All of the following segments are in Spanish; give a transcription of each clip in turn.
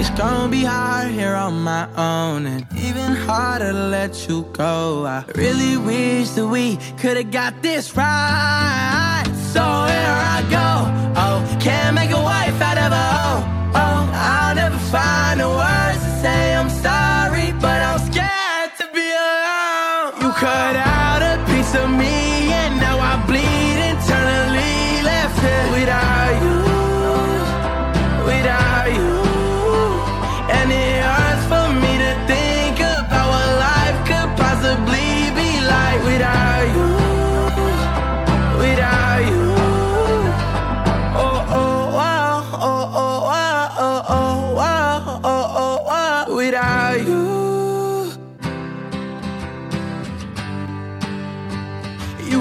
It's gonna be hard here on my own and even harder to let you go. I really wish that we could have got this right. So here I go. Oh, can't make a wife out of a oh. Oh, I'll never find the words to say I'm sorry, but I'm scared to be alone. You cut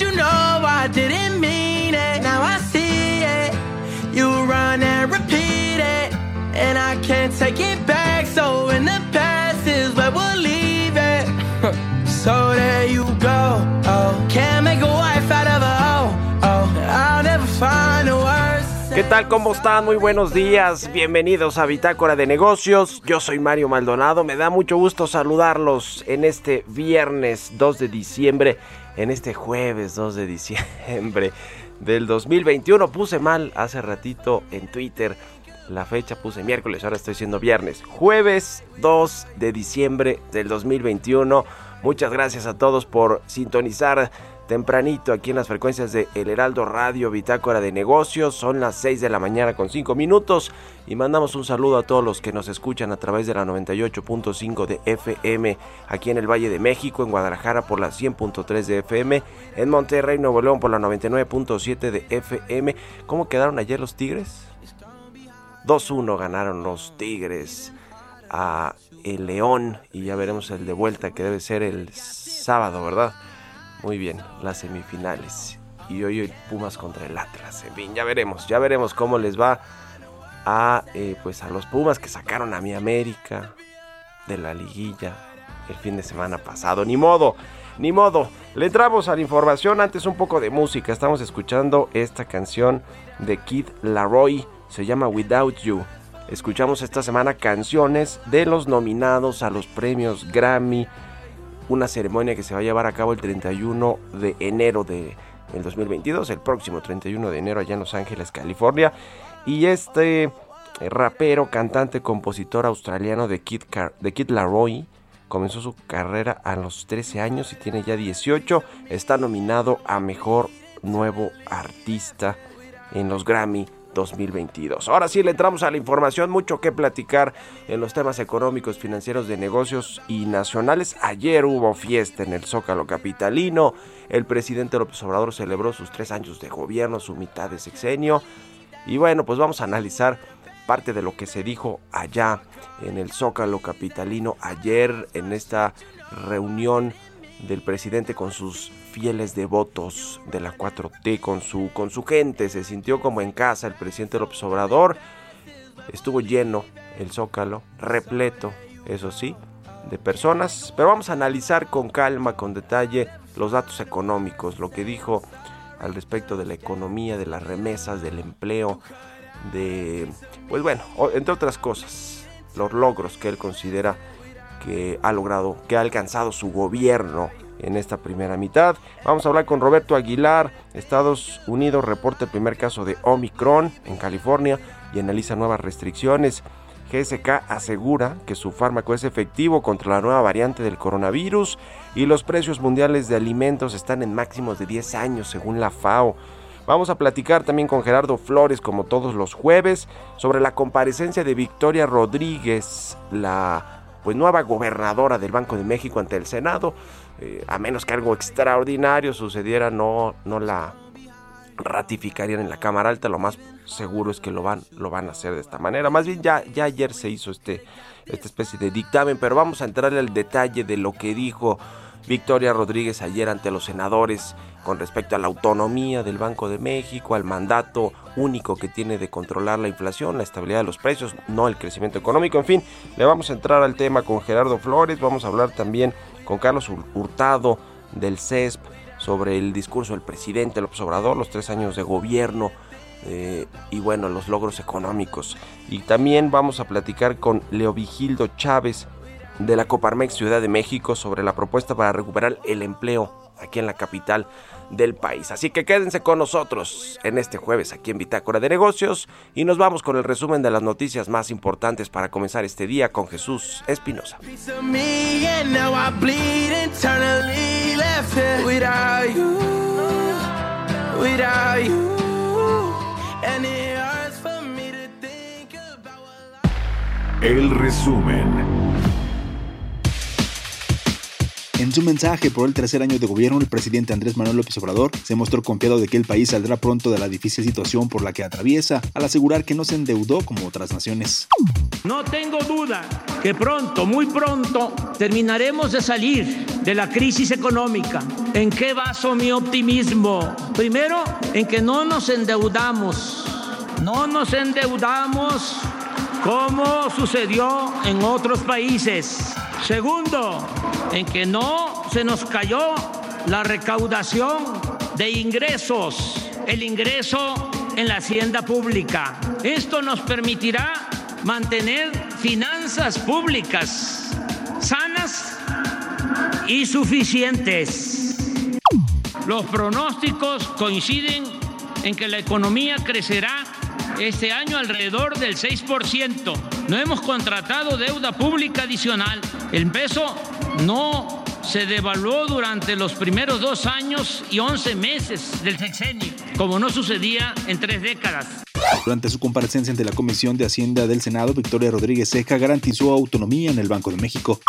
you know I didn't mean it. Now I see it. You run and repeat it. And I can't take it back. So in the past is where we'll leave it. so there you go. Oh, can't make a wife out of a oh. Oh, I'll never find the words. ¿Qué tal? ¿Cómo están? Muy buenos días. Bienvenidos a Bitácora de Negocios. Yo soy Mario Maldonado. Me da mucho gusto saludarlos en este viernes 2 de diciembre, en este jueves 2 de diciembre del 2021. Puse mal hace ratito en Twitter la fecha, puse miércoles, ahora estoy siendo viernes. Jueves 2 de diciembre del 2021. Muchas gracias a todos por sintonizar tempranito aquí en las frecuencias de El Heraldo Radio Bitácora de Negocios. Son las 6 de la mañana con 5 minutos y mandamos un saludo a todos los que nos escuchan a través de la 98.5 de FM aquí en el Valle de México, en Guadalajara por la 100.3 de FM, en Monterrey, Nuevo León por la 99.7 de FM. ¿Cómo quedaron ayer los Tigres? 2-1 ganaron los Tigres a el León y ya veremos el de vuelta que debe ser el sábado, ¿verdad? Muy bien, las semifinales. Y hoy hoy Pumas contra el Atlas. En fin, ya veremos, ya veremos cómo les va a eh, pues a los Pumas que sacaron a mi América de la liguilla el fin de semana pasado. Ni modo, ni modo. Le entramos a la información, antes un poco de música. Estamos escuchando esta canción de Kid Laroi se llama Without You. Escuchamos esta semana canciones de los nominados a los premios Grammy, una ceremonia que se va a llevar a cabo el 31 de enero de el 2022, el próximo 31 de enero allá en Los Ángeles, California. Y este rapero, cantante, compositor australiano de Kid, Car de Kid Laroi comenzó su carrera a los 13 años y tiene ya 18. Está nominado a Mejor Nuevo Artista en los Grammy 2022. Ahora sí le entramos a la información, mucho que platicar en los temas económicos, financieros, de negocios y nacionales. Ayer hubo fiesta en el Zócalo Capitalino, el presidente López Obrador celebró sus tres años de gobierno, su mitad de sexenio. Y bueno, pues vamos a analizar parte de lo que se dijo allá en el Zócalo Capitalino ayer en esta reunión del presidente con sus fieles devotos de la 4T, con su, con su gente. Se sintió como en casa el presidente López Obrador. Estuvo lleno el zócalo, repleto, eso sí, de personas. Pero vamos a analizar con calma, con detalle, los datos económicos, lo que dijo al respecto de la economía, de las remesas, del empleo, de, pues bueno, entre otras cosas, los logros que él considera que ha logrado, que ha alcanzado su gobierno en esta primera mitad. Vamos a hablar con Roberto Aguilar. Estados Unidos reporta el primer caso de Omicron en California y analiza nuevas restricciones. GSK asegura que su fármaco es efectivo contra la nueva variante del coronavirus y los precios mundiales de alimentos están en máximos de 10 años según la FAO. Vamos a platicar también con Gerardo Flores como todos los jueves sobre la comparecencia de Victoria Rodríguez, la pues nueva gobernadora del Banco de México ante el Senado. Eh, a menos que algo extraordinario sucediera, no, no la ratificarían en la Cámara Alta. Lo más seguro es que lo van, lo van a hacer de esta manera. Más bien ya, ya ayer se hizo este, esta especie de dictamen, pero vamos a entrarle al detalle de lo que dijo Victoria Rodríguez ayer ante los senadores con respecto a la autonomía del Banco de México, al mandato único que tiene de controlar la inflación, la estabilidad de los precios, no el crecimiento económico. En fin, le vamos a entrar al tema con Gerardo Flores, vamos a hablar también con Carlos Hurtado del CESP sobre el discurso del presidente López Obrador, los tres años de gobierno eh, y bueno, los logros económicos. Y también vamos a platicar con Leo Vigildo Chávez de la Coparmex Ciudad de México sobre la propuesta para recuperar el empleo aquí en la capital del país. Así que quédense con nosotros en este jueves aquí en Bitácora de Negocios y nos vamos con el resumen de las noticias más importantes para comenzar este día con Jesús Espinosa. El resumen. En su mensaje por el tercer año de gobierno, el presidente Andrés Manuel López Obrador se mostró confiado de que el país saldrá pronto de la difícil situación por la que atraviesa, al asegurar que no se endeudó como otras naciones. No tengo duda que pronto, muy pronto, terminaremos de salir de la crisis económica. ¿En qué baso mi optimismo? Primero, en que no nos endeudamos. No nos endeudamos como sucedió en otros países. Segundo, en que no se nos cayó la recaudación de ingresos, el ingreso en la hacienda pública. Esto nos permitirá mantener finanzas públicas sanas y suficientes. Los pronósticos coinciden en que la economía crecerá este año alrededor del 6%. No hemos contratado deuda pública adicional. El peso no se devaluó durante los primeros dos años y once meses del sexenio, como no sucedía en tres décadas. Durante su comparecencia ante la Comisión de Hacienda del Senado, Victoria Rodríguez Ceja garantizó autonomía en el Banco de México.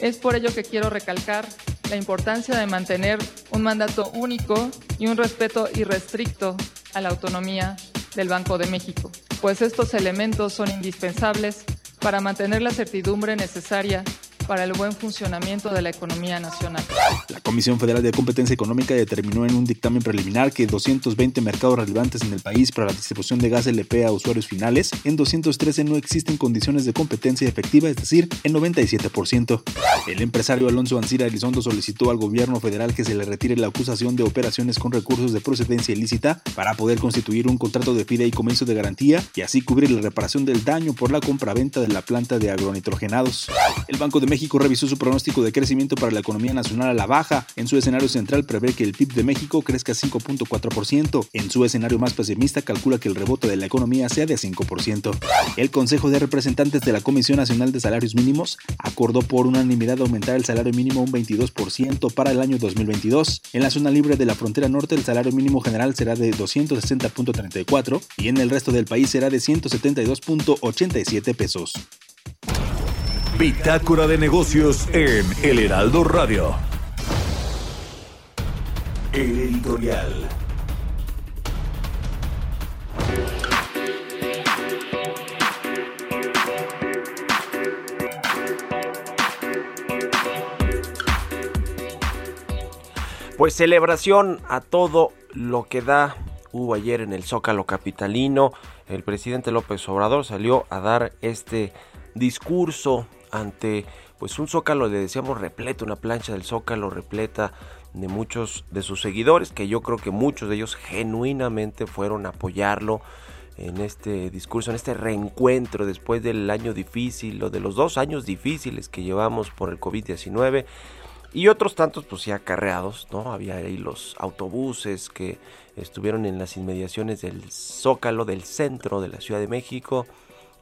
Es por ello que quiero recalcar la importancia de mantener un mandato único y un respeto irrestricto a la autonomía del Banco de México, pues estos elementos son indispensables para mantener la certidumbre necesaria para el buen funcionamiento de la economía nacional. La Comisión Federal de Competencia Económica determinó en un dictamen preliminar que 220 mercados relevantes en el país para la distribución de gas LP a usuarios finales, en 213 no existen condiciones de competencia efectiva, es decir, en 97%. El empresario Alonso Ancira Elizondo solicitó al gobierno federal que se le retire la acusación de operaciones con recursos de procedencia ilícita para poder constituir un contrato de fideicomiso de garantía y así cubrir la reparación del daño por la compraventa de la planta de agronitrogenados. El Banco de México revisó su pronóstico de crecimiento para la economía nacional a la baja. En su escenario central prevé que el PIB de México crezca 5.4%. En su escenario más pesimista calcula que el rebote de la economía sea de 5%. El Consejo de Representantes de la Comisión Nacional de Salarios Mínimos acordó por unanimidad aumentar el salario mínimo un 22% para el año 2022. En la zona libre de la frontera norte el salario mínimo general será de 260.34 y en el resto del país será de 172.87 pesos. Bitácora de negocios en El Heraldo Radio. El editorial. Pues celebración a todo lo que da. Hubo ayer en el Zócalo Capitalino. El presidente López Obrador salió a dar este discurso ante pues un zócalo, le decíamos repleto, una plancha del zócalo repleta de muchos de sus seguidores, que yo creo que muchos de ellos genuinamente fueron a apoyarlo. en este discurso, en este reencuentro después del año difícil o de los dos años difíciles que llevamos por el COVID-19 y otros tantos pues ya acarreados, ¿no? Había ahí los autobuses que estuvieron en las inmediaciones del Zócalo, del centro de la Ciudad de México,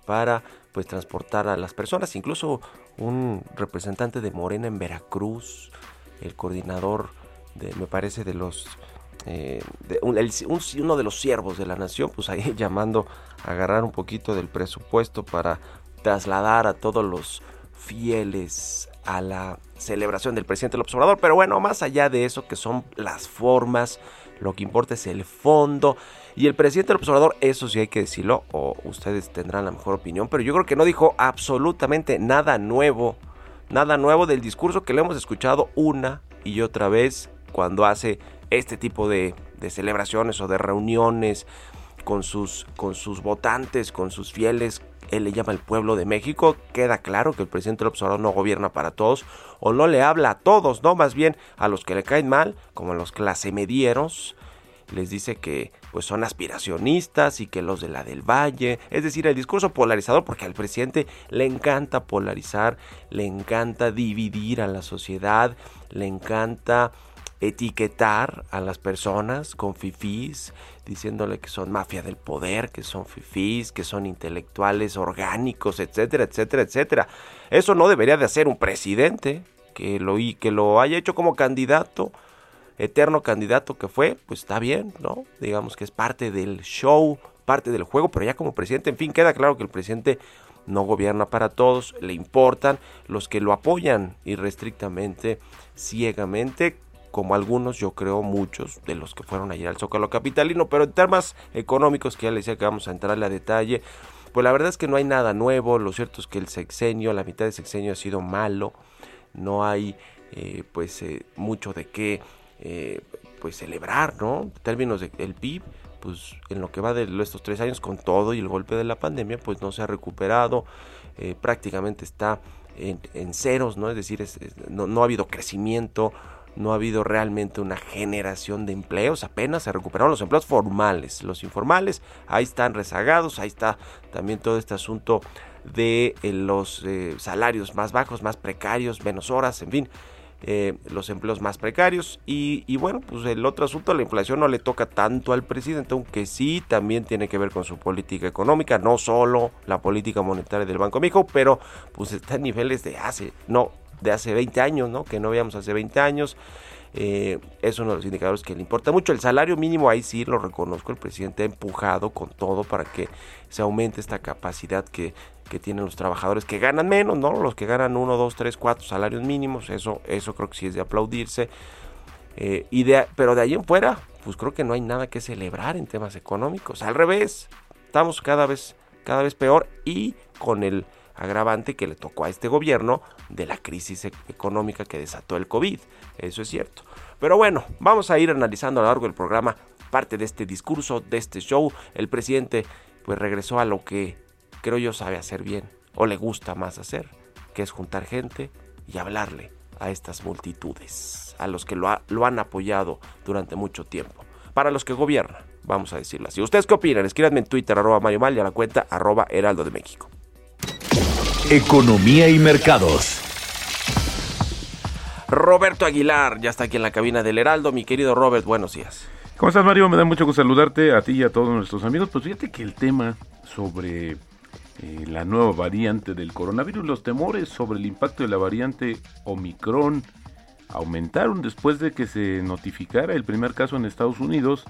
para pues transportar a las personas, incluso un representante de Morena en Veracruz, el coordinador de, me parece, de los eh, uno de los siervos de la nación, pues ahí llamando a agarrar un poquito del presupuesto para trasladar a todos los fieles a la celebración del presidente del observador. Pero bueno, más allá de eso, que son las formas, lo que importa es el fondo. Y el presidente del observador, eso sí hay que decirlo, o ustedes tendrán la mejor opinión, pero yo creo que no dijo absolutamente nada nuevo, nada nuevo del discurso que le hemos escuchado una y otra vez cuando hace este tipo de, celebraciones o de reuniones con sus, con sus votantes, con sus fieles, él le llama el pueblo de México, queda claro que el presidente López Obrador no gobierna para todos o no le habla a todos, no más bien a los que le caen mal, como a los clase medieros, les dice que pues son aspiracionistas y que los de la del Valle, es decir, el discurso polarizador porque al presidente le encanta polarizar, le encanta dividir a la sociedad, le encanta etiquetar a las personas con fifís, diciéndole que son mafia del poder, que son fifís, que son intelectuales orgánicos, etcétera, etcétera, etcétera. Eso no debería de hacer un presidente que lo, que lo haya hecho como candidato, eterno candidato que fue, pues está bien, ¿no? Digamos que es parte del show, parte del juego, pero ya como presidente, en fin, queda claro que el presidente no gobierna para todos, le importan los que lo apoyan irrestrictamente, ciegamente, como algunos, yo creo muchos de los que fueron ayer al Zócalo Capitalino, pero en temas económicos, que ya les decía que vamos a entrarle a detalle, pues la verdad es que no hay nada nuevo, lo cierto es que el sexenio, la mitad del sexenio ha sido malo, no hay eh, pues eh, mucho de qué eh, pues celebrar, ¿no? En términos del PIB, pues en lo que va de estos tres años con todo y el golpe de la pandemia, pues no se ha recuperado, prácticamente está en, ceros, ¿no? Es decir, no, no ha habido crecimiento, no ha habido realmente una generación de empleos, apenas se recuperaron los empleos formales, los informales, ahí están rezagados, ahí está también todo este asunto de eh, los eh, salarios más bajos, más precarios, menos horas, en fin, eh, los empleos más precarios y, y, bueno, pues el otro asunto, la inflación no le toca tanto al presidente, aunque sí también tiene que ver con su política económica, no solo la política monetaria del Banco México, pero pues está en niveles de hace, no, de hace 20 años, ¿no? Que no veíamos hace 20 años. Eh, es uno de los indicadores que le importa mucho. El salario mínimo, ahí sí lo reconozco, el presidente ha empujado con todo para que se aumente esta capacidad que, que tienen los trabajadores que ganan menos, ¿no? Los que ganan 1, 2, 3, 4 salarios mínimos, eso, eso creo que sí es de aplaudirse. Eh, pero de ahí en fuera, pues creo que no hay nada que celebrar en temas económicos. Al revés, estamos cada vez, cada vez peor y con el agravante que le tocó a este gobierno de la crisis e-, económica que desató el COVID. Eso es cierto. Pero bueno, vamos a ir analizando a lo largo del programa parte de este discurso, de este show. El presidente pues regresó a lo que creo yo sabe hacer bien o le gusta más hacer, que es juntar gente y hablarle a estas multitudes, a los que lo, lo han apoyado durante mucho tiempo. Para los que gobiernan, vamos a decirlo así. ¿Ustedes qué opinan? Escríbanme en Twitter, arroba Mayo Mal y a la cuenta arroba Heraldo de México. Economía y mercados. Roberto Aguilar ya está aquí en la cabina del Heraldo. Mi querido Robert, buenos días. ¿Cómo estás, Mario? Me da mucho gusto saludarte a ti y a todos nuestros amigos. Pues fíjate que el tema sobre eh, la nueva variante del coronavirus, los temores sobre el impacto de la variante Omicron aumentaron después de que se notificara el primer caso en Estados Unidos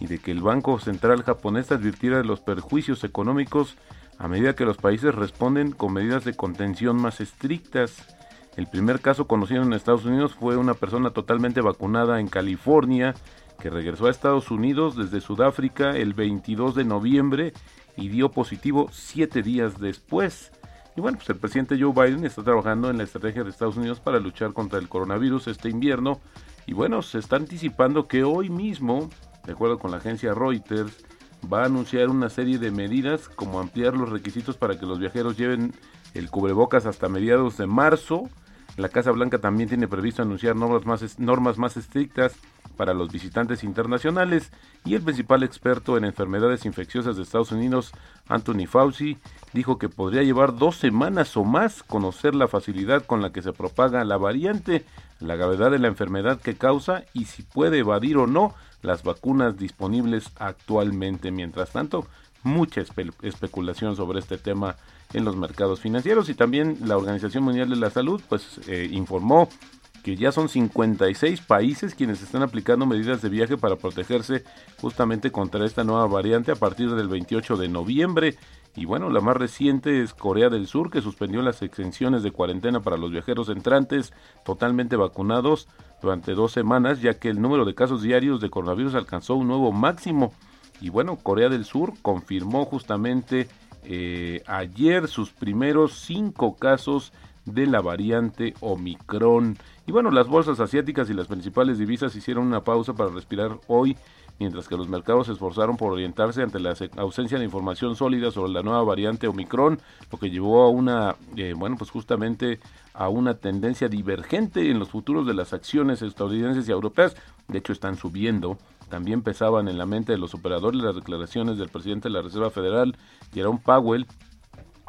y de que el Banco Central japonés advirtiera de los perjuicios económicos a medida que los países responden con medidas de contención más estrictas. El primer caso conocido en Estados Unidos fue una persona totalmente vacunada en California que regresó a Estados Unidos desde Sudáfrica el 22 de noviembre y dio positivo siete días después. Y bueno, pues el presidente Joe Biden está trabajando en la estrategia de Estados Unidos para luchar contra el coronavirus este invierno. Y bueno, se está anticipando que hoy mismo, de acuerdo con la agencia Reuters, va a anunciar una serie de medidas como ampliar los requisitos para que los viajeros lleven el cubrebocas hasta mediados de marzo. La Casa Blanca también tiene previsto anunciar normas más, normas más estrictas para los visitantes internacionales y el principal experto en enfermedades infecciosas de Estados Unidos, Anthony Fauci, dijo que podría llevar dos semanas o más conocer la facilidad con la que se propaga la variante, la gravedad de la enfermedad que causa y si puede evadir o no las vacunas disponibles actualmente. Mientras tanto, mucha especulación sobre este tema en los mercados financieros y también la Organización Mundial de la Salud pues eh, informó que ya son 56 países quienes están aplicando medidas de viaje para protegerse justamente contra esta nueva variante a partir del 28 de noviembre. Y bueno, la más reciente es Corea del Sur, que suspendió las exenciones de cuarentena para los viajeros entrantes totalmente vacunados durante dos semanas, ya que el número de casos diarios de coronavirus alcanzó un nuevo máximo. Y bueno, Corea del Sur confirmó justamente eh, ayer sus primeros cinco casos de la variante Omicron. Y bueno, las bolsas asiáticas y las principales divisas hicieron una pausa para respirar hoy, mientras que los mercados se esforzaron por orientarse ante la ausencia de información sólida sobre la nueva variante Omicron, lo que llevó a una, eh, bueno, pues justamente a una tendencia divergente en los futuros de las acciones estadounidenses y europeas. De hecho, están subiendo. También pesaban en la mente de los operadores las declaraciones del presidente de la Reserva Federal, Jerome Powell,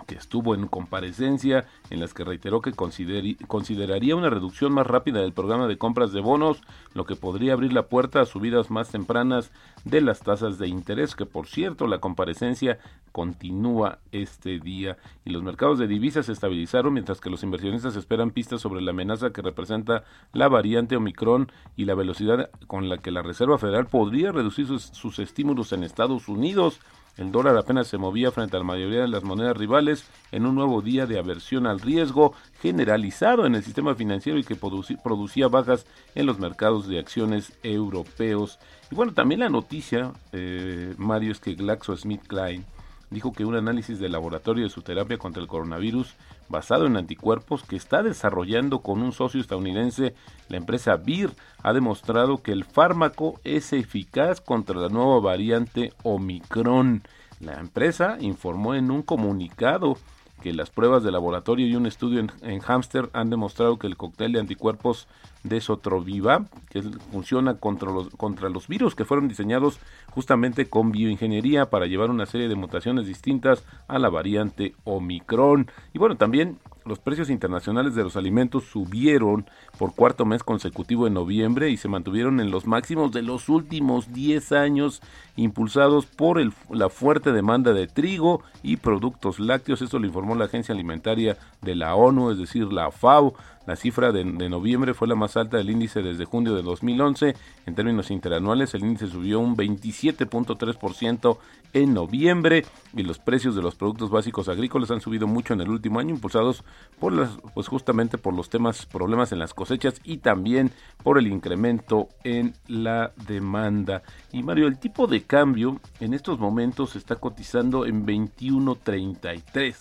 que estuvo en comparecencia en las que reiteró que consideraría una reducción más rápida del programa de compras de bonos, lo que podría abrir la puerta a subidas más tempranas de las tasas de interés, que por cierto la comparecencia continúa este día y los mercados de divisas se estabilizaron mientras que los inversionistas esperan pistas sobre la amenaza que representa la variante Omicron y la velocidad con la que la Reserva Federal podría reducir sus, sus estímulos en Estados Unidos. El dólar apenas se movía frente a la mayoría de las monedas rivales en un nuevo día de aversión al riesgo generalizado en el sistema financiero y que producía bajas en los mercados de acciones europeos. Y bueno, también la noticia, eh, Mario, es que GlaxoSmithKline dijo que un análisis de laboratorio de su terapia contra el coronavirus basado en anticuerpos que está desarrollando con un socio estadounidense, la empresa Vir, ha demostrado que el fármaco es eficaz contra la nueva variante Omicron. La empresa informó en un comunicado que las pruebas de laboratorio y un estudio en, hámster han demostrado que el cóctel de anticuerpos de Sotroviva, que funciona contra contra los virus que fueron diseñados justamente con bioingeniería para llevar una serie de mutaciones distintas a la variante Omicron. Y bueno, también los precios internacionales de los alimentos subieron por cuarto mes consecutivo en noviembre y se mantuvieron en los máximos de los últimos 10 años, impulsados por la fuerte demanda de trigo y productos lácteos. Esto lo informó la Agencia Alimentaria de la ONU, es decir, la FAO. La cifra de, noviembre fue la más alta del índice desde junio de 2011. En términos interanuales, el índice subió un 27.3% en noviembre y los precios de los productos básicos agrícolas han subido mucho en el último año, impulsados por las, pues justamente por los temas, problemas en las cosechas y también por el incremento en la demanda. Y Mario, el tipo de cambio en estos momentos está cotizando en 21.33.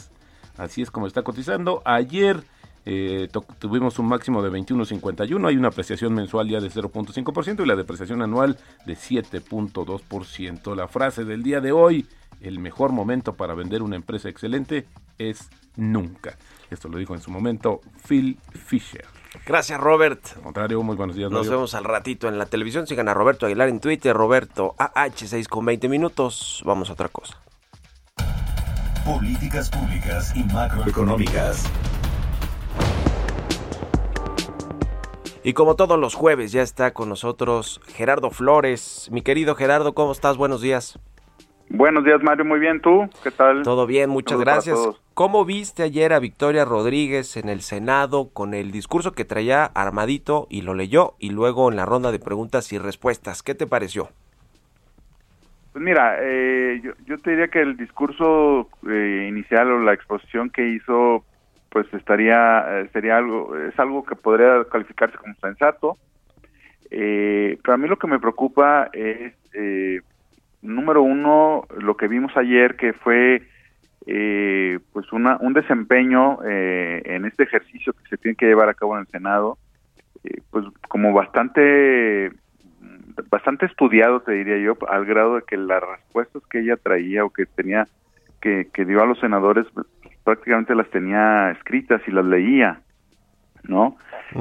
Así es como está cotizando. Ayer eh, tuvimos un máximo de 21.51, hay una apreciación mensual ya de 0.5% y la depreciación anual de 7.2%. La frase del día de hoy, el mejor momento para vender una empresa excelente es nunca. Esto lo dijo en su momento Phil Fisher. Gracias, Robert. Al contrario, muy buenos días. Nos vemos al ratito en la televisión. Sigan a Roberto Aguilar en Twitter, Roberto AH6 con 20 minutos. Vamos a otra cosa. Políticas públicas y macroeconómicas. Y como todos los jueves ya está con nosotros Gerardo Flores. Mi querido Gerardo, ¿cómo estás? Buenos días. Buenos días, Mario. Muy bien, ¿tú? ¿Qué tal? Todo bien, muchas gracias. ¿Cómo viste ayer a Victoria Rodríguez en el Senado con el discurso que traía armadito y lo leyó y luego en la ronda de preguntas y respuestas? ¿Qué te pareció? Pues mira, eh, yo, te diría que el discurso eh, inicial o la exposición que hizo pues estaría eh, sería algo es algo que podría calificarse como sensato. Eh, pero a mí lo que me preocupa es eh, número uno lo que vimos ayer que fue eh, pues una, un desempeño en este ejercicio que se tiene que llevar a cabo en el senado pues como bastante bastante estudiado te diría yo al grado de que las respuestas que ella traía o que tenía que, que dio a los senadores prácticamente las tenía escritas y las leía, ¿no?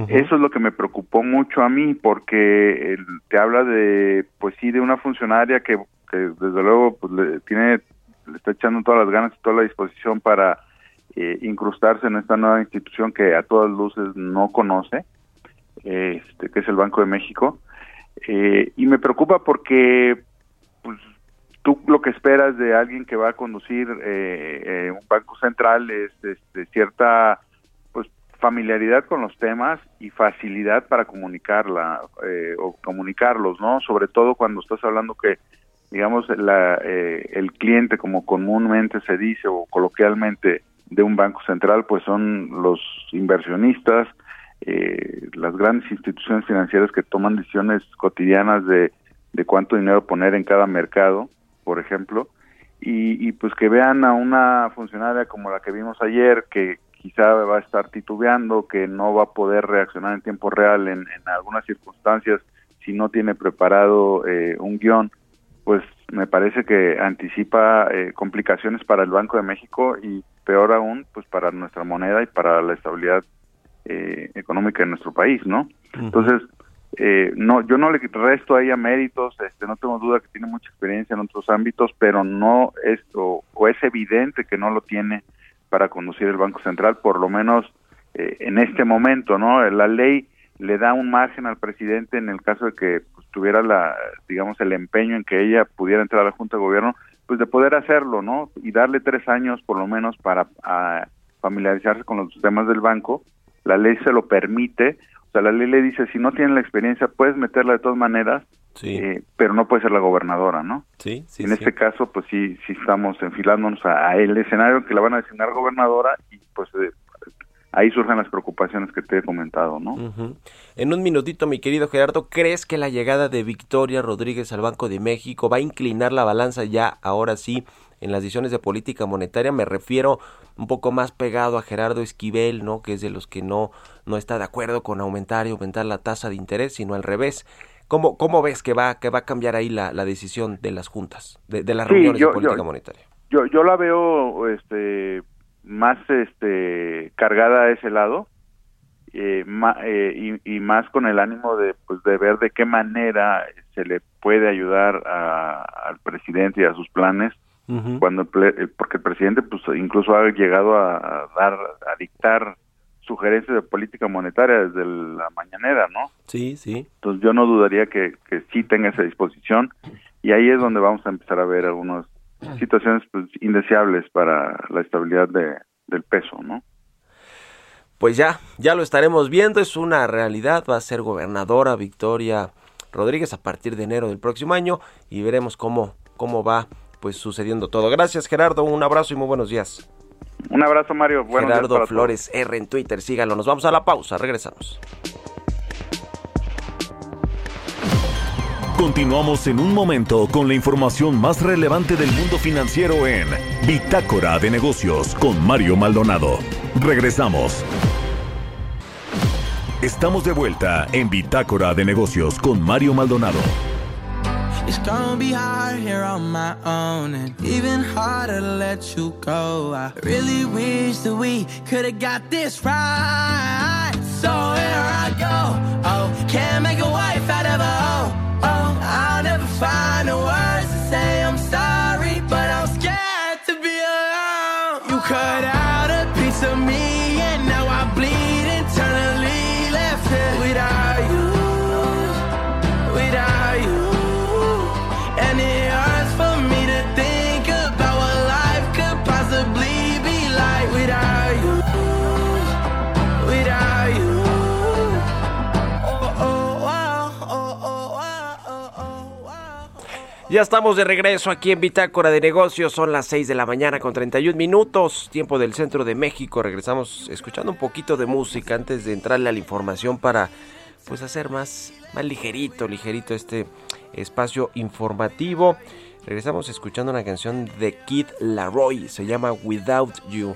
Eso es lo que me preocupó mucho a mí, porque te habla de, pues sí, de una funcionaria que, que desde luego pues, le, tiene, le está echando todas las ganas y toda la disposición para eh, incrustarse en esta nueva institución que a todas luces no conoce, este, que es el Banco de México. Eh, y me preocupa porque pues, que esperas de alguien que va a conducir eh, un banco central es este, cierta familiaridad con los temas y facilidad para comunicarla eh, o comunicarlos, ¿no? Sobre todo cuando estás hablando que, digamos, la, eh, el cliente, como comúnmente se dice o coloquialmente de un banco central, pues son los inversionistas, eh, las grandes instituciones financieras que toman decisiones cotidianas de, de cuánto dinero poner en cada mercado, por ejemplo, y, y pues que vean a una funcionaria como la que vimos ayer, que, quizá va a estar titubeando, que no va a poder reaccionar en tiempo real en, algunas circunstancias si no tiene preparado eh, un guion, pues me parece que anticipa eh, complicaciones para el Banco de México y peor aún, pues para nuestra moneda y para la estabilidad eh, económica de nuestro país, ¿no? Entonces, no, yo no le resto a ella méritos, este, no tengo duda que tiene mucha experiencia en otros ámbitos, pero no es o es evidente que no lo tiene para conducir el Banco Central, por lo menos eh, en este momento, ¿no? La ley le da un margen al presidente en el caso de que pues, tuviera la, digamos, el empeño en que ella pudiera entrar a la Junta de Gobierno, pues de poder hacerlo, ¿no? Y darle tres años por lo menos para familiarizarse con los sistemas del banco. La ley se lo permite, sea, la ley le dice, si no tiene la experiencia, puedes meterla de todas maneras, eh, pero no puede ser la gobernadora, ¿no? Sí, sí. En este caso, pues sí, sí estamos enfilándonos a, el escenario que la van a designar gobernadora y pues eh, ahí surgen las preocupaciones que te he comentado, ¿no? En un minutito, mi querido Gerardo, ¿crees que la llegada de Victoria Rodríguez al Banco de México va a inclinar la balanza ya, ahora sí, en las decisiones de política monetaria? Me refiero un poco más pegado a Gerardo Esquivel, ¿no? Que es de los que no, no está de acuerdo con aumentar y aumentar la tasa de interés, sino al revés. ¿Cómo, cómo ves que va, que va a cambiar ahí la, la decisión de las juntas, de, de las reuniones de política monetaria? Yo, yo la veo este, más este, cargada a ese lado eh, eh, y, y, más con el ánimo de, pues, de ver de qué manera se le puede ayudar a, al presidente y a sus planes cuando eh, porque el presidente pues incluso ha llegado a, a dar a dictar sugerencias de política monetaria desde la mañanera, ¿no? Sí, sí. Entonces yo no dudaría que, que sí tenga esa disposición y ahí es donde vamos a empezar a ver algunas situaciones pues, indeseables para la estabilidad de, del peso, ¿no? Pues ya, ya lo estaremos viendo, es una realidad, va a ser gobernadora Victoria Rodríguez a partir de enero del próximo año y veremos cómo, cómo va pues sucediendo todo. Gracias Gerardo, un abrazo y muy buenos días. Un abrazo, Mario. Buenos Gerardo Flores R en Twitter. Síganlo. Nos vamos a la pausa. Regresamos. Continuamos en un momento con la información más relevante del mundo financiero en Bitácora de Negocios con Mario Maldonado. Regresamos. Estamos de vuelta en Bitácora de Negocios con Mario Maldonado. It's gonna be hard here on my own and even harder to let you go. I really wish that we could have got this right. So here I go. Oh, can't make a Ya estamos de regreso aquí en Bitácora de Negocios. Son las 6 de la mañana con 31 minutos, tiempo del centro de México. Regresamos escuchando un poquito de música antes de entrarle a la información para pues hacer más, más ligerito, ligerito este espacio informativo. Regresamos escuchando una canción de Kid Laroi, se llama Without You.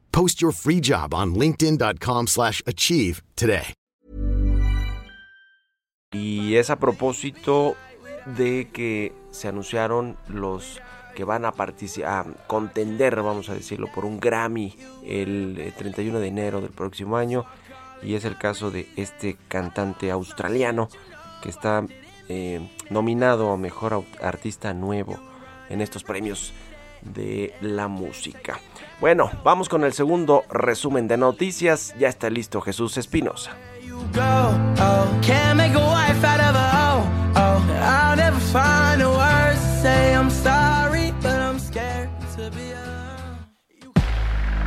Post your free job on linkedin.com/achieve today. Y es a propósito de que se anunciaron los que van a a contender, vamos a decirlo, por un Grammy el 31 de enero del próximo año y es el caso de este cantante australiano que está eh, nominado a Mejor Artista Nuevo en estos premios de la música. Bueno, vamos con el segundo resumen de noticias. Ya está listo Jesús Espinosa.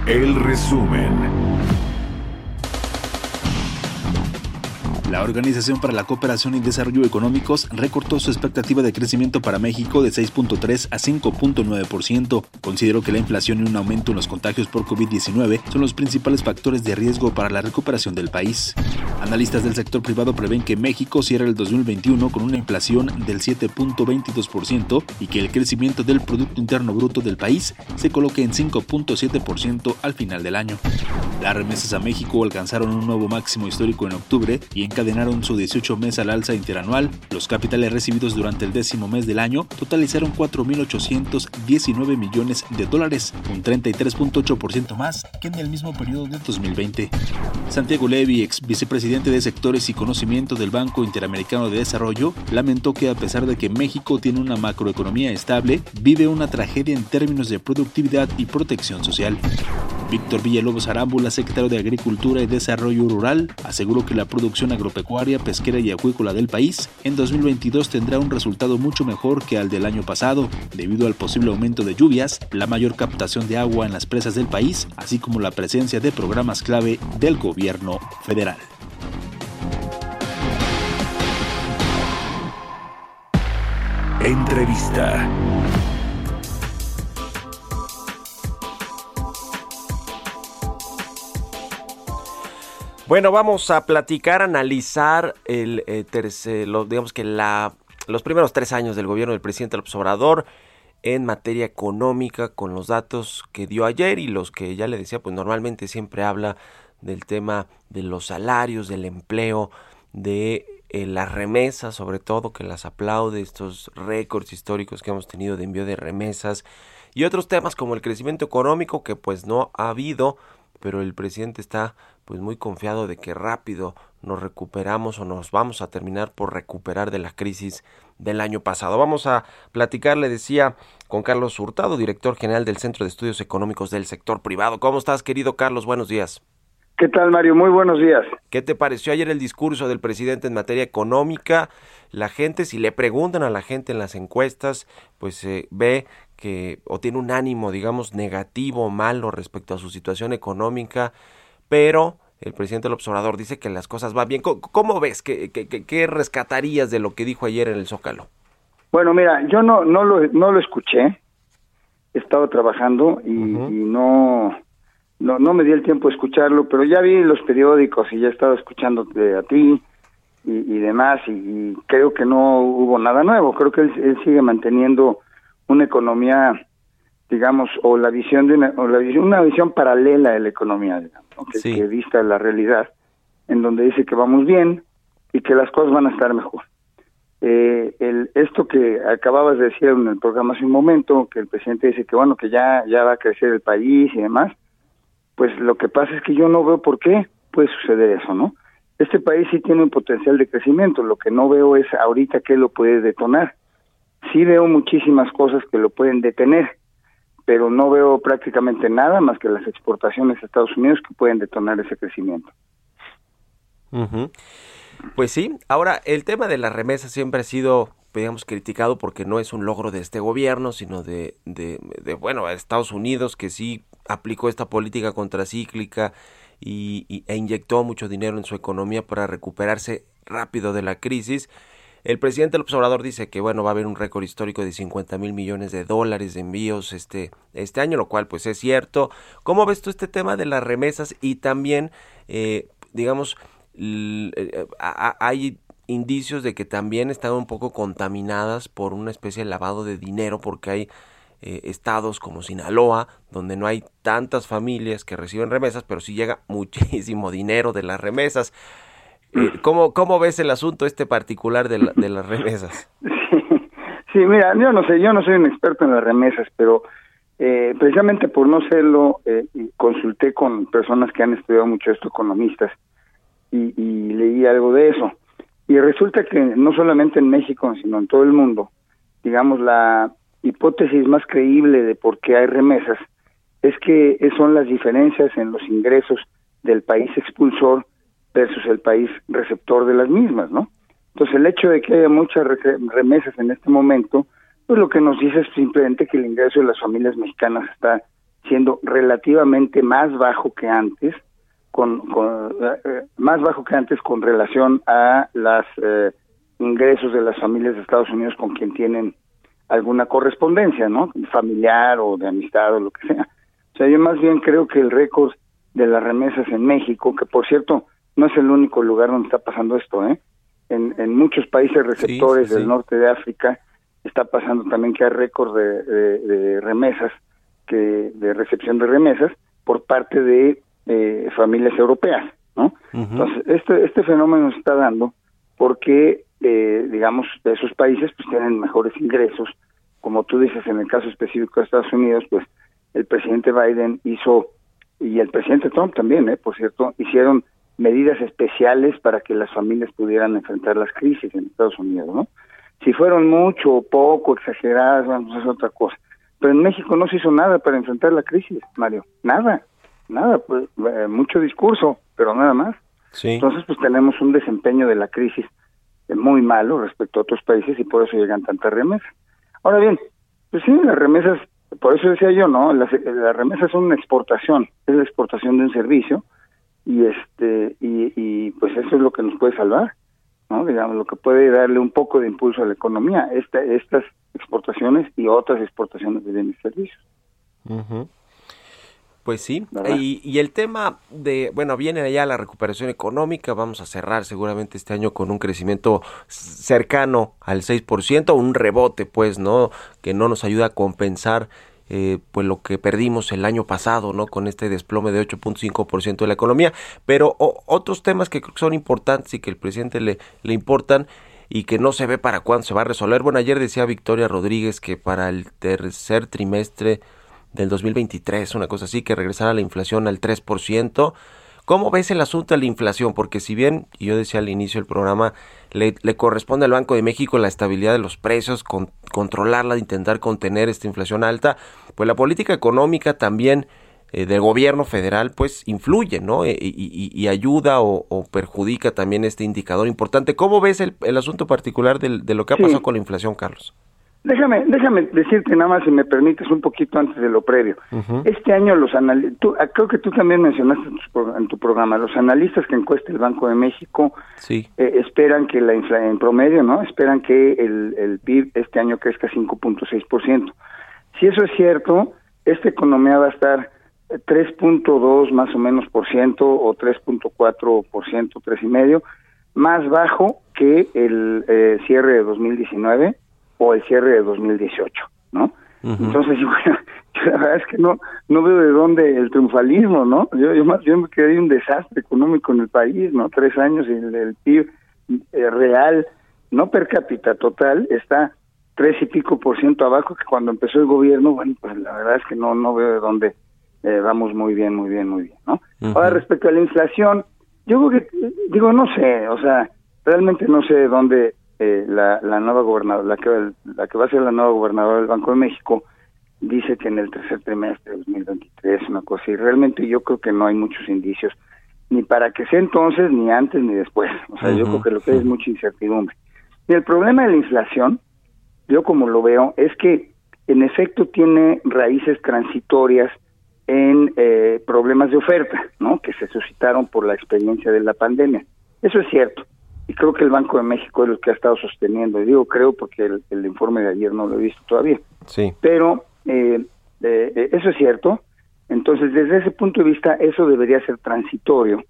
El resumen. La Organización para la Cooperación y Desarrollo Económicos recortó su expectativa de crecimiento para México de 6.3 a 5.9%. Consideró que la inflación y un aumento en los contagios por COVID-19 son los principales factores de riesgo para la recuperación del país. Analistas del sector privado prevén que México cierre el 2021 con una inflación del 7.22% y que el crecimiento del Producto Interno Bruto del país se coloque en 5.7% al final del año. Las remesas a México alcanzaron un nuevo máximo histórico en octubre y encadenaron su 18 mes al alza interanual. Los capitales recibidos durante el décimo mes del año totalizaron 4.819 millones de dólares, un 33.8% más que en el mismo periodo de 2020. Santiago Levy, ex vicepresidente de sectores y conocimiento del Banco Interamericano de Desarrollo, lamentó que a pesar de que México tiene una macroeconomía estable, vive una tragedia en términos de productividad y protección social. Víctor Villalobos Arámbula, secretario de Agricultura y Desarrollo Rural, aseguró que la producción agropecuaria, pesquera y acuícola del país en 2022 tendrá un resultado mucho mejor que al del año pasado, debido al posible aumento de lluvias, la mayor captación de agua en las presas del país, así como la presencia de programas clave del gobierno federal. Entrevista. Bueno, vamos a platicar, analizar el eh, digamos que la, los primeros tres años del gobierno del presidente López en materia económica con los datos que dio ayer y los que ya le decía, pues normalmente siempre habla del tema de los salarios, del empleo, de eh, las remesas, sobre todo que las aplaude, estos récords históricos que hemos tenido de envío de remesas y otros temas como el crecimiento económico que pues no ha habido, pero el presidente está pues muy confiado de que rápido nos recuperamos o nos vamos a terminar por recuperar de la crisis del año pasado. Vamos a platicar, le decía, con Carlos Hurtado, director general del Centro de Estudios Económicos del Sector Privado. ¿Cómo estás, querido Carlos? Buenos días. ¿Qué tal, Mario? Muy buenos días. ¿Qué te pareció ayer el discurso del presidente en materia económica? La gente, si le preguntan a la gente en las encuestas, pues se ve que o tiene un ánimo, digamos, negativo o malo respecto a su situación económica pero el presidente del observador dice que las cosas van bien. ¿Cómo, ves? ¿Qué, ¿Qué, rescatarías de lo que dijo ayer en el Zócalo? Bueno, mira, yo no, no, lo, no lo escuché, he estado trabajando y, no, no, no me di el tiempo de escucharlo, pero ya vi los periódicos y ya he estado escuchándote a ti y, demás y, creo que no hubo nada nuevo, creo que él sigue manteniendo una economía digamos, o la visión de una, o la visión, una visión paralela de la economía, digamos, que, vista la realidad, en donde dice que vamos bien y que las cosas van a estar mejor. Eh, el, esto que acababas de decir en el programa hace un momento, que el presidente dice que bueno, que ya, ya va a crecer el país y demás, pues lo que pasa es que yo no veo por qué puede suceder eso, ¿no? Este país sí tiene un potencial de crecimiento, lo que no veo es ahorita qué lo puede detonar. Sí veo muchísimas cosas que lo pueden detener, pero no veo prácticamente nada más que las exportaciones a Estados Unidos que pueden detonar ese crecimiento. Pues sí, ahora el tema de las remesas siempre ha sido, digamos, criticado porque no es un logro de este gobierno, sino de, de, de bueno, Estados Unidos que sí aplicó esta política contracíclica y, e inyectó mucho dinero en su economía para recuperarse rápido de la crisis el presidente López Obrador dice que bueno va a haber un récord histórico de 50 mil millones de dólares de envíos este, este año, lo cual pues es cierto. ¿Cómo ves tú este tema de las remesas y también, eh, digamos, eh, hay indicios de que también están un poco contaminadas por una especie de lavado de dinero porque hay eh, estados como Sinaloa donde no hay tantas familias que reciben remesas pero sí llega muchísimo dinero de las remesas eh, ¿cómo, ¿cómo, ves el asunto este particular de, de las remesas? Sí, mira, yo no sé, yo no soy un experto en las remesas, pero eh, precisamente por no serlo, eh, consulté con personas que han estudiado mucho esto, economistas, y, y, leí algo de eso. Y resulta que no solamente en México, sino en todo el mundo, digamos, la hipótesis más creíble de por qué hay remesas es que son las diferencias en los ingresos del país expulsor versus el país receptor de las mismas, ¿no? Entonces el hecho de que haya muchas remesas en este momento pues lo que nos dice es simplemente que el ingreso de las familias mexicanas está siendo relativamente más bajo que antes, con, eh, más bajo que antes con relación a los eh, ingresos de las familias de Estados Unidos con quien tienen alguna correspondencia, ¿no? Familiar o de amistad o lo que sea. O sea, yo más bien creo que el récord de las remesas en México, que por cierto no es el único lugar donde está pasando esto, ¿eh? En, en muchos países receptores del norte de África, está pasando también que hay récord de, remesas, que de recepción de remesas por parte de eh, familias europeas, ¿no? Entonces, este, este fenómeno se está dando porque, eh, digamos, esos países pues tienen mejores ingresos, como tú dices en el caso específico de Estados Unidos, pues el presidente Biden hizo, y el presidente Trump también, ¿eh? por cierto, hicieron medidas especiales para que las familias pudieran enfrentar las crisis en Estados Unidos, ¿no? Si fueron mucho o poco, exageradas, vamos pues es otra cosa. Pero en México no se hizo nada para enfrentar la crisis, Mario. Nada, nada, pues eh, mucho discurso, pero nada más. Entonces, pues tenemos un desempeño de la crisis eh, muy malo respecto a otros países y por eso llegan tantas remesas. Ahora bien, pues sí, las remesas, por eso decía yo, ¿no? Las, las remesas son una exportación, es la exportación de un servicio y este y, y pues eso es lo que nos puede salvar digamos, lo que puede darle un poco de impulso a la economía, esta, estas exportaciones y otras exportaciones de bienes y servicios. Pues sí, y, y, el tema de, bueno, viene allá la recuperación económica, vamos a cerrar seguramente este año con un crecimiento cercano al 6%, un rebote pues, ¿no? Que no nos ayuda a compensar eh, pues lo que perdimos el año pasado, ¿no? Con este desplome de 8.5% de la economía. Pero otros temas que creo que son importantes y que el presidente le, le importan y que no se ve para cuándo se va a resolver. Bueno, ayer decía Victoria Rodríguez que para el tercer trimestre del 2023, una cosa así, que regresara la inflación al 3%. ¿Cómo ves el asunto de la inflación? Porque si bien, yo decía al inicio del programa, le, corresponde al Banco de México la estabilidad de los precios, con, controlarla, intentar contener esta inflación alta, pues la política económica también eh, del gobierno federal pues influye, ¿no? Eh, y, ayuda o, perjudica también este indicador importante. ¿Cómo ves el, asunto particular de lo que ha pasado con la inflación, Carlos? Déjame, déjame decirte nada más, si me permites, un poquito antes de lo previo. Este año los analistas, ah, creo que tú también mencionaste en tu, programa, los analistas que encuesta el Banco de México sí. Eh, esperan que la inflación, en promedio, ¿no? Esperan que el, el PIB este año crezca 5.6%. Si eso es cierto, esta economía va a estar 3.2 más o menos por ciento o 3.4 por ciento, tres y medio, más bajo que el eh, cierre de 2019 o el cierre de 2018, ¿no? Entonces, yo, la verdad es que no no veo de dónde el triunfalismo, ¿no? Yo, yo más bien me quedé un desastre económico en el país, ¿no? Tres años y el, PIB eh, real, no per cápita total, está tres y pico por ciento abajo que cuando empezó el gobierno, bueno, pues la verdad es que no no veo de dónde eh, vamos muy bien, muy bien, muy bien, ¿no? Ahora, respecto a la inflación, yo creo que, digo, no sé, o sea, realmente no sé de dónde eh, la, la nueva gobernadora, la que, la que va a ser la nueva gobernadora del Banco de México, dice que en el tercer trimestre de 2023, una cosa, y realmente yo creo que no hay muchos indicios, ni para que sea entonces, ni antes, ni después. O sea, yo creo que lo que hay es mucha incertidumbre. Y el problema de la inflación, yo como lo veo, es que en efecto tiene raíces transitorias en eh, problemas de oferta, ¿no? Que se suscitaron por la experiencia de la pandemia. Eso es cierto y creo que el Banco de México es lo que ha estado sosteniendo, y digo creo porque el, informe de ayer no lo he visto todavía. Sí. Pero eh, eh, eso es cierto, entonces desde ese punto de vista eso debería ser transitorio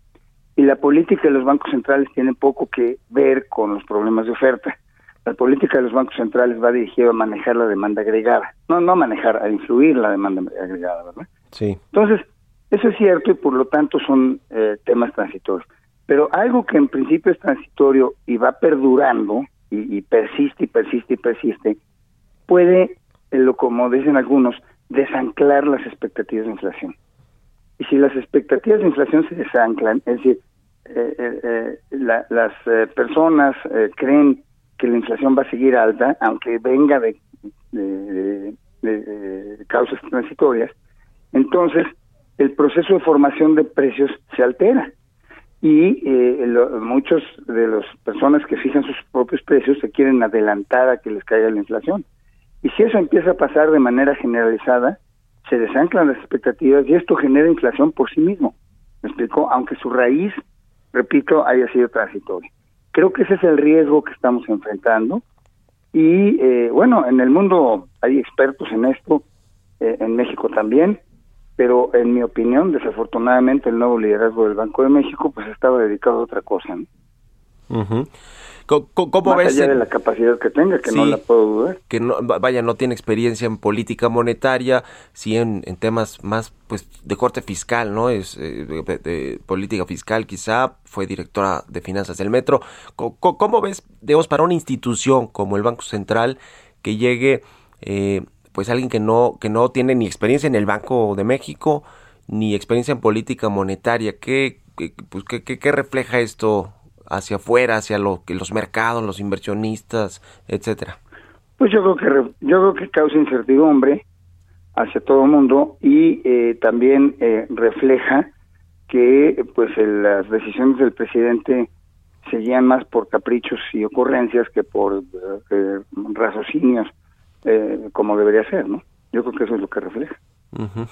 y la política de los bancos centrales tiene poco que ver con los problemas de oferta. La política de los bancos centrales va dirigida a manejar la demanda agregada, no no a manejar, a influir la demanda agregada, ¿verdad? Sí. Entonces, eso es cierto y por lo tanto son eh, temas transitorios. Pero algo que en principio es transitorio y va perdurando y, persiste y persiste y persiste, puede, eh, lo como dicen algunos, desanclar las expectativas de inflación. Y si las expectativas de inflación se desanclan, es decir, eh, eh, la- las eh, personas creen que la inflación va a seguir alta, aunque venga de- de causas transitorias, entonces el proceso de formación de precios se altera y eh, lo- muchos de las personas que fijan sus propios precios se quieren adelantar a que les caiga la inflación. Y si eso empieza a pasar de manera generalizada, se desanclan las expectativas y esto genera inflación por sí mismo. ¿Me explicó? Aunque su raíz, repito, haya sido transitoria. Creo que ese es el riesgo que estamos enfrentando. Y eh, bueno, en el mundo hay expertos en esto, eh, en México también, pero en mi opinión, desafortunadamente, el nuevo liderazgo del Banco de México pues estaba dedicado a otra cosa, ¿no? Co- ¿Cómo Más ves allá el- de la capacidad que tenga, que no la puedo dudar. que no, vaya, no tiene experiencia en política monetaria, sí en, en temas más pues de corte fiscal, ¿no? Es eh, de, política fiscal quizá, fue directora de finanzas del Metro. Co- ¿Cómo ves, digamos, para una institución como el Banco Central que llegue eh, pues alguien que no que no tiene ni experiencia en el Banco de México ni experiencia en política monetaria? ¿Qué, pues, qué, qué- refleja esto hacia afuera, hacia lo que los mercados, los inversionistas, etcétera? Pues yo creo que yo creo que causa incertidumbre hacia todo el mundo y eh, también eh, refleja que pues el- las decisiones del presidente se guían más por caprichos y ocurrencias que por eh, eh, raciocinios eh, como debería ser, ¿no? Yo creo que eso es lo que refleja.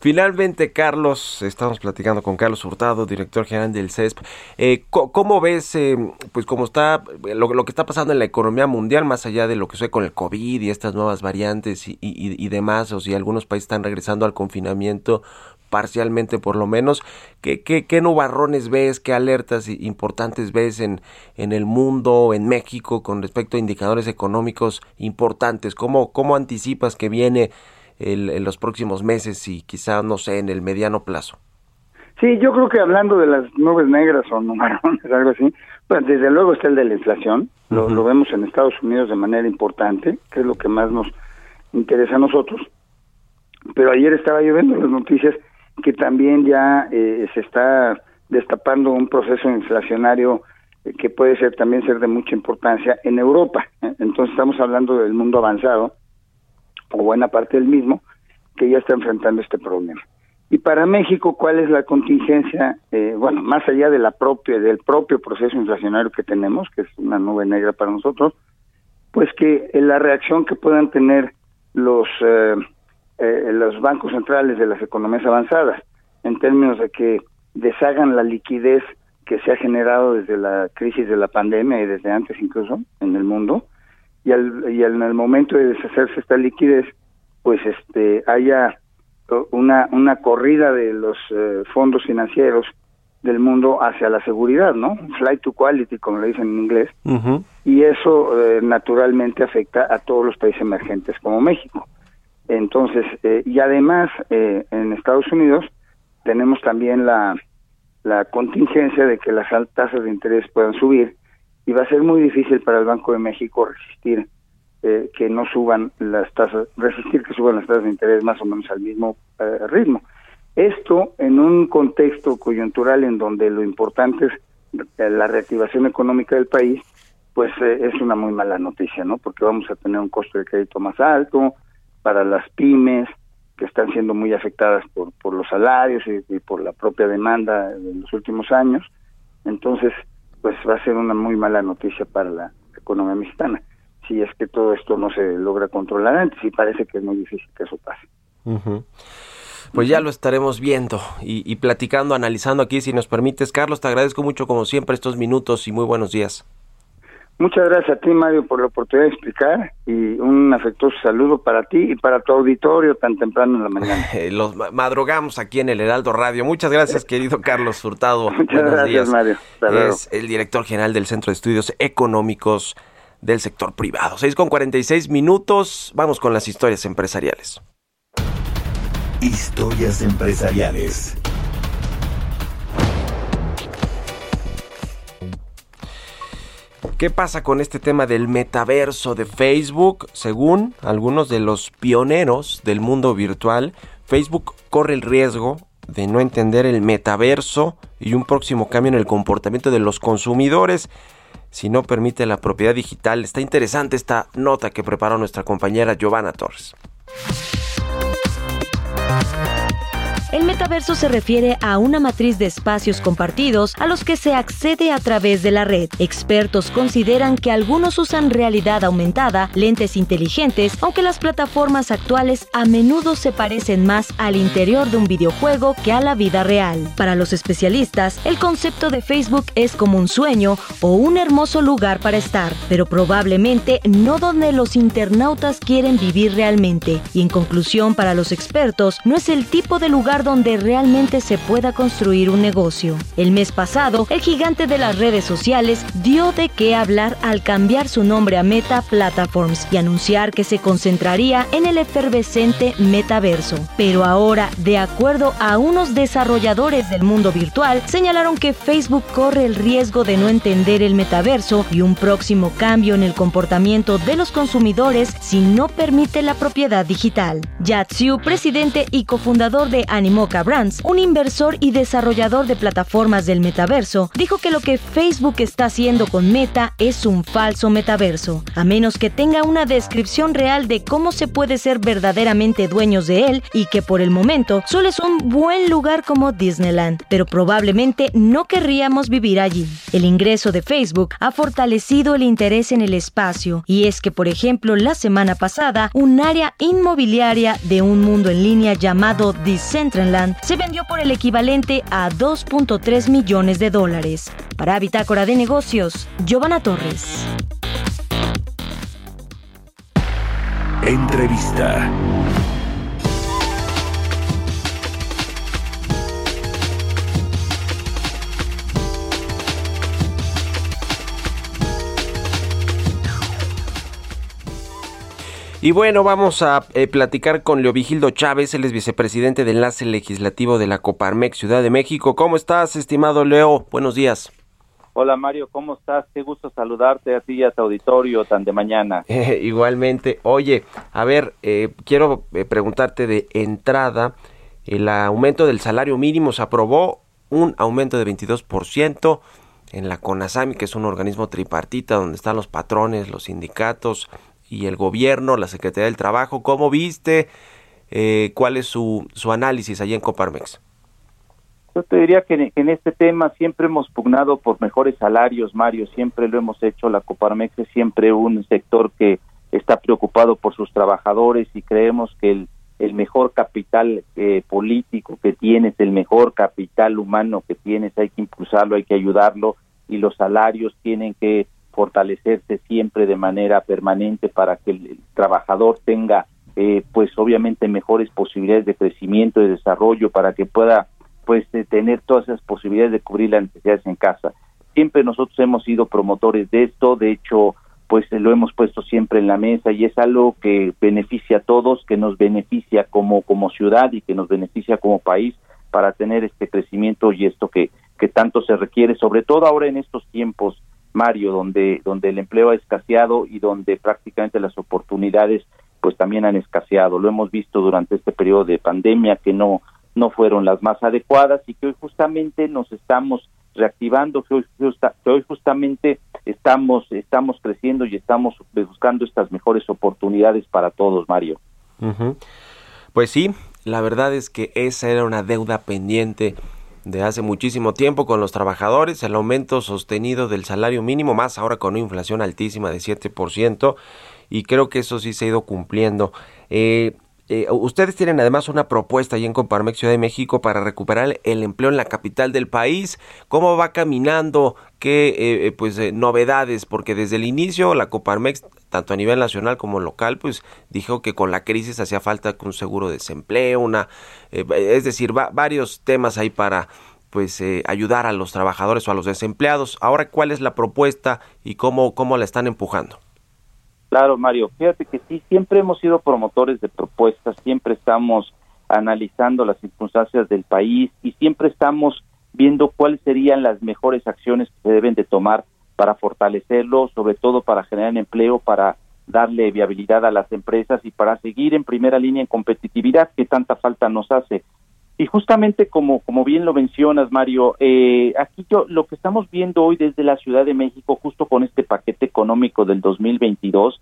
Finalmente, Carlos, estamos platicando con Carlos Hurtado, director general del CESP. Eh, ¿Cómo ves, eh, pues, cómo está lo, lo que está pasando en la economía mundial, más allá de lo que sucede con el COVID y estas nuevas variantes y demás, o si algunos países están regresando al confinamiento parcialmente por lo menos, ¿qué, qué, qué nubarrones ves, qué alertas importantes ves en, en el mundo, en México, con respecto a indicadores económicos importantes? ¿Cómo, cómo anticipas que viene el- en los próximos meses y quizá, no sé, en el mediano plazo? Sí, yo creo que hablando de las nubes negras o nubarrones, algo así, pues desde luego está el de la inflación, lo, lo vemos en Estados Unidos de manera importante, que es lo que más nos interesa a nosotros. Pero ayer estaba yo viendo las noticias que también ya eh, se está destapando un proceso inflacionario eh, que puede ser también ser de mucha importancia en Europa. ¿eh? Entonces estamos hablando del mundo avanzado, o buena parte del mismo, que ya está enfrentando este problema. Y para México, ¿cuál es la contingencia? Eh, bueno, más allá de la propia, del propio proceso inflacionario que tenemos, que es una nube negra para nosotros, pues que eh, la reacción que puedan tener los eh, los bancos centrales de las economías avanzadas, en términos de que deshagan la liquidez que se ha generado desde la crisis de la pandemia y desde antes incluso en el mundo, y, al, y al- en el momento de deshacerse esta liquidez, pues este haya una, una corrida de los eh, fondos financieros del mundo hacia la seguridad, ¿no? Flight to quality, como le dicen en inglés, y eso eh, naturalmente afecta a todos los países emergentes como México. Entonces, eh, y además eh, en Estados Unidos tenemos también la, contingencia de que las tasas de interés puedan subir y va a ser muy difícil para el Banco de México resistir eh, que no suban las tasas, resistir que suban las tasas de interés más o menos al mismo eh, ritmo. Esto en un contexto coyuntural en donde lo importante es eh, la reactivación económica del país, pues eh, es una muy mala noticia, ¿no? Porque vamos a tener un costo de crédito más alto para las pymes que están siendo muy afectadas por, por los salarios y, por la propia demanda en los últimos años. Entonces, pues va a ser una muy mala noticia para la economía mexicana si es que todo esto no se logra controlar antes y parece que es muy difícil que eso pase. Pues ya lo estaremos viendo y platicando, analizando aquí, si nos permites. Carlos, te agradezco mucho como siempre estos minutos y muy buenos días. Muchas gracias a ti, Mario, por la oportunidad de explicar y un afectuoso saludo para ti y para tu auditorio tan temprano en la mañana. Los madrugamos aquí en el Heraldo Radio. Muchas gracias, querido Carlos Hurtado. Muchas gracias, Mario. Es el director general del Centro de Estudios Económicos del Sector Privado. 6 con 46 minutos. Vamos con las historias empresariales. Historias empresariales. ¿Qué pasa con este tema del metaverso de Facebook? Según algunos de los pioneros del mundo virtual, Facebook corre el riesgo de no entender el metaverso y un próximo cambio en el comportamiento de los consumidores si no permite la propiedad digital. Está interesante esta nota que preparó nuestra compañera Giovanna Torres. El metaverso se refiere a una matriz de espacios compartidos a los que se accede a través de la red. Expertos consideran que algunos usan realidad aumentada, lentes inteligentes, aunque las plataformas actuales a menudo se parecen más al interior de un videojuego que a la vida real. Para los especialistas, el concepto de Facebook es como un sueño o un hermoso lugar para estar, pero probablemente no donde los internautas quieren vivir realmente. Y en conclusión, para los expertos, no es el tipo de lugar donde realmente se pueda construir un negocio. El mes pasado, el gigante de las redes sociales dio de qué hablar al cambiar su nombre a Meta Platforms y anunciar que se concentraría en el efervescente metaverso. Pero ahora, de acuerdo a unos desarrolladores del mundo virtual, señalaron que Facebook corre el riesgo de no entender el metaverso y un próximo cambio en el comportamiento de los consumidores si no permite la propiedad digital. Yatsiu, presidente y cofundador de Animal Mocha Brands, un inversor y desarrollador de plataformas del metaverso, dijo que lo que Facebook está haciendo con Meta es un falso metaverso, a menos que tenga una descripción real de cómo se puede ser verdaderamente dueños de él y que por el momento solo es un buen lugar como Disneyland, pero probablemente no querríamos vivir allí. El ingreso de Facebook ha fortalecido el interés en el espacio y es que, por ejemplo, la semana pasada, un área inmobiliaria de un mundo en línea llamado Se vendió por el equivalente a 2.3 millones de dólares. Para Bitácora de Negocios, Giovanna Torres. Entrevista. Y bueno, vamos a eh, platicar con Leovigildo Chávez, él es vicepresidente de enlace legislativo de la Coparmex Ciudad de México. ¿Cómo estás, estimado Leo? Buenos días. Hola Mario, ¿cómo estás? Qué gusto saludarte a ti y a tu auditorio tan de mañana. igualmente. Oye, a ver, eh, quiero eh, preguntarte de entrada, el aumento del salario mínimo se aprobó, un aumento de 22% en la CONASAMI, que es un organismo tripartita donde están los patrones, los sindicatos, y el gobierno, la Secretaría del Trabajo. ¿Cómo viste? Eh, ¿Cuál es su, su análisis allí en Coparmex? Yo te diría que en este tema siempre hemos pugnado por mejores salarios, Mario, siempre lo hemos hecho. La Coparmex es siempre un sector que está preocupado por sus trabajadores y creemos que el, el mejor capital eh, político que tienes, el mejor capital humano que tienes, hay que impulsarlo, hay que ayudarlo y los salarios tienen que fortalecerse siempre de manera permanente para que el, trabajador tenga eh, pues obviamente mejores posibilidades de crecimiento y desarrollo para que pueda pues eh, tener todas esas posibilidades de cubrir las necesidades en casa. Siempre nosotros hemos sido promotores de esto, de hecho pues lo hemos puesto siempre en la mesa y es algo que beneficia a todos, que nos beneficia como como ciudad y que nos beneficia como país para tener este crecimiento y esto que que tanto se requiere, sobre todo ahora en estos tiempos Mario, donde, donde el empleo ha escaseado y donde prácticamente las oportunidades pues también han escaseado. Lo hemos visto durante este periodo de pandemia que no, no fueron las más adecuadas y que hoy justamente nos estamos reactivando, que hoy, hoy justamente estamos, estamos creciendo y estamos buscando estas mejores oportunidades para todos, Mario. Pues sí, la verdad es que esa era una deuda pendiente de hace muchísimo tiempo con los trabajadores, el aumento sostenido del salario mínimo, más ahora con una inflación altísima de 7%, y creo que eso sí se ha ido cumpliendo. Eh, eh, ustedes tienen además una propuesta ahí en Comparmex Ciudad de México para recuperar el empleo en la capital del país. ¿Cómo va caminando? ¿Qué eh, eh, pues novedades? Porque desde el inicio la Coparmex, tanto a nivel nacional como local, pues dijo que con la crisis hacía falta un seguro de desempleo, una, es decir, varios temas ahí para pues ayudar a los trabajadores o a los desempleados. Ahora, ¿cuál es la propuesta y cómo, cómo la están empujando? Claro, Mario, fíjate que sí, siempre hemos sido promotores de propuestas, siempre estamos analizando las circunstancias del país y siempre estamos viendo cuáles serían las mejores acciones que se deben de tomar para fortalecerlo, sobre todo para generar empleo, para darle viabilidad a las empresas y para seguir en primera línea en competitividad que tanta falta nos hace. Y justamente como, como bien lo mencionas, Mario, eh, aquí yo lo que estamos viendo hoy desde la Ciudad de México, justo con este paquete económico del 2022,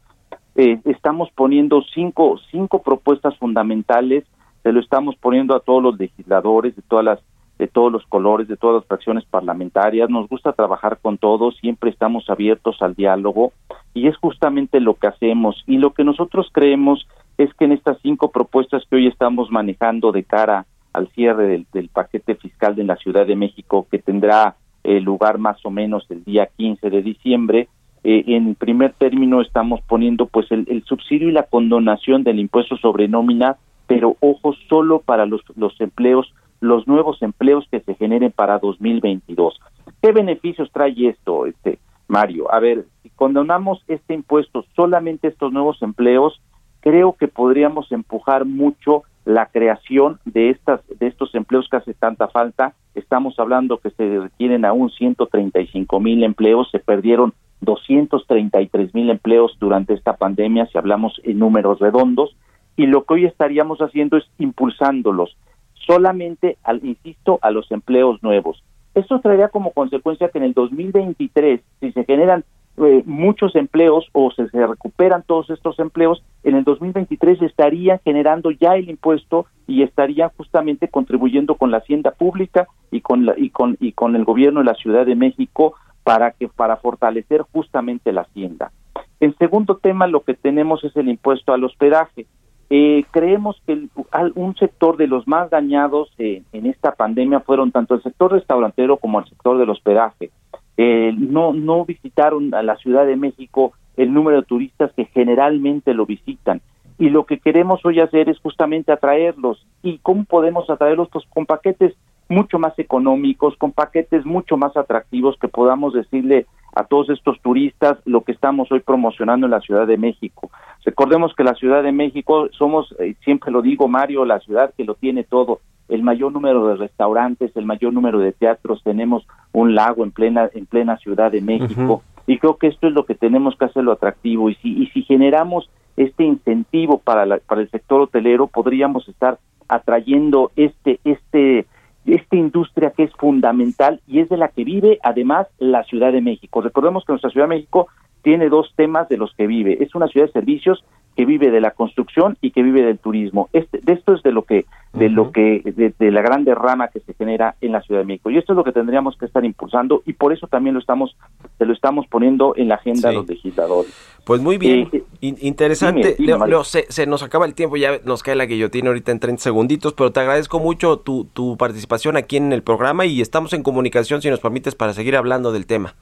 eh, estamos poniendo cinco, cinco propuestas fundamentales, se lo estamos poniendo a todos los legisladores de todas las de todos los colores, de todas las fracciones parlamentarias. Nos gusta trabajar con todos, siempre estamos abiertos al diálogo y es justamente lo que hacemos. Y lo que nosotros creemos es que en estas cinco propuestas que hoy estamos manejando de cara al cierre del, paquete fiscal de la Ciudad de México que tendrá eh, lugar más o menos el día 15 de diciembre. Eh, en primer término estamos poniendo pues el, subsidio y la condonación del impuesto sobre nómina, pero ojo solo para los, los empleos, los nuevos empleos que se generen para 2022. ¿Qué beneficios trae esto, este Mario? A ver, si condonamos este impuesto solamente estos nuevos empleos, creo que podríamos empujar mucho la creación de estas de estos empleos que hace tanta falta. Estamos hablando que se requieren aún 135 mil empleos, se perdieron 233 mil empleos durante esta pandemia, si hablamos en números redondos, y lo que hoy estaríamos haciendo es impulsándolos solamente, al, insisto, a los empleos nuevos. Esto traería como consecuencia que en el 2023, si se generan eh, muchos empleos o se, recuperan todos estos empleos, en el 2023 estarían generando ya el impuesto y estarían justamente contribuyendo con la hacienda pública y con la, y con y con el gobierno de la Ciudad de México para que para fortalecer justamente la hacienda. En segundo tema, lo que tenemos es el impuesto al hospedaje. Eh, creemos que un sector de los más dañados eh, en esta pandemia fueron tanto el sector restaurantero como el sector del hospedaje eh, no, no visitaron a la Ciudad de México el número de turistas que generalmente lo visitan. Y lo que queremos hoy hacer es justamente atraerlos. ¿Y cómo podemos atraerlos? Pues con paquetes mucho más económicos, con paquetes mucho más atractivos que podamos decirle a todos estos turistas lo que estamos hoy promocionando en la Ciudad de México. Recordemos que la Ciudad de México somos, eh, siempre lo digo Mario, la ciudad que lo tiene todo. El mayor número de restaurantes, el mayor número de teatros, tenemos un lago en plena en plena Ciudad de México. Y creo que esto es lo que tenemos que hacerlo atractivo. Y si y si generamos este incentivo para la, para el sector hotelero podríamos estar atrayendo este este esta industria que es fundamental y es de la que vive además la Ciudad de México. Recordemos que nuestra Ciudad de México tiene dos temas de los que vive. Es una ciudad de servicios que vive de la construcción y que vive del turismo. Este, de esto es de lo que, de lo que, de, la gran derrama que se genera en la Ciudad de México. Y esto es lo que tendríamos que estar impulsando y por eso también lo estamos, se lo estamos poniendo en la agenda de los legisladores. Pues muy bien, eh, interesante. se, nos acaba el tiempo, ya nos cae la guillotina ahorita en 30 segunditos, pero te agradezco mucho tu, tu participación aquí en el programa y estamos en comunicación, si nos permites, para seguir hablando del tema.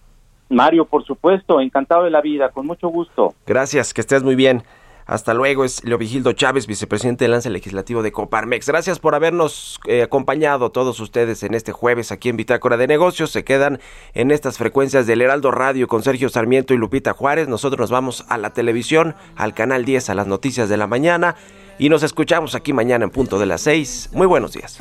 Mario, por supuesto, encantado de la vida, con mucho gusto. Gracias, que estés muy bien. Hasta luego, es Leovigildo Chávez, vicepresidente del lance legislativo de Coparmex. Gracias por habernos eh, acompañado todos ustedes en este jueves aquí en Bitácora de Negocios. Se quedan en estas frecuencias del Heraldo Radio con Sergio Sarmiento y Lupita Juárez. Nosotros nos vamos a la televisión, al canal 10, a las noticias de la mañana. Y nos escuchamos aquí mañana en punto de las 6. Muy buenos días.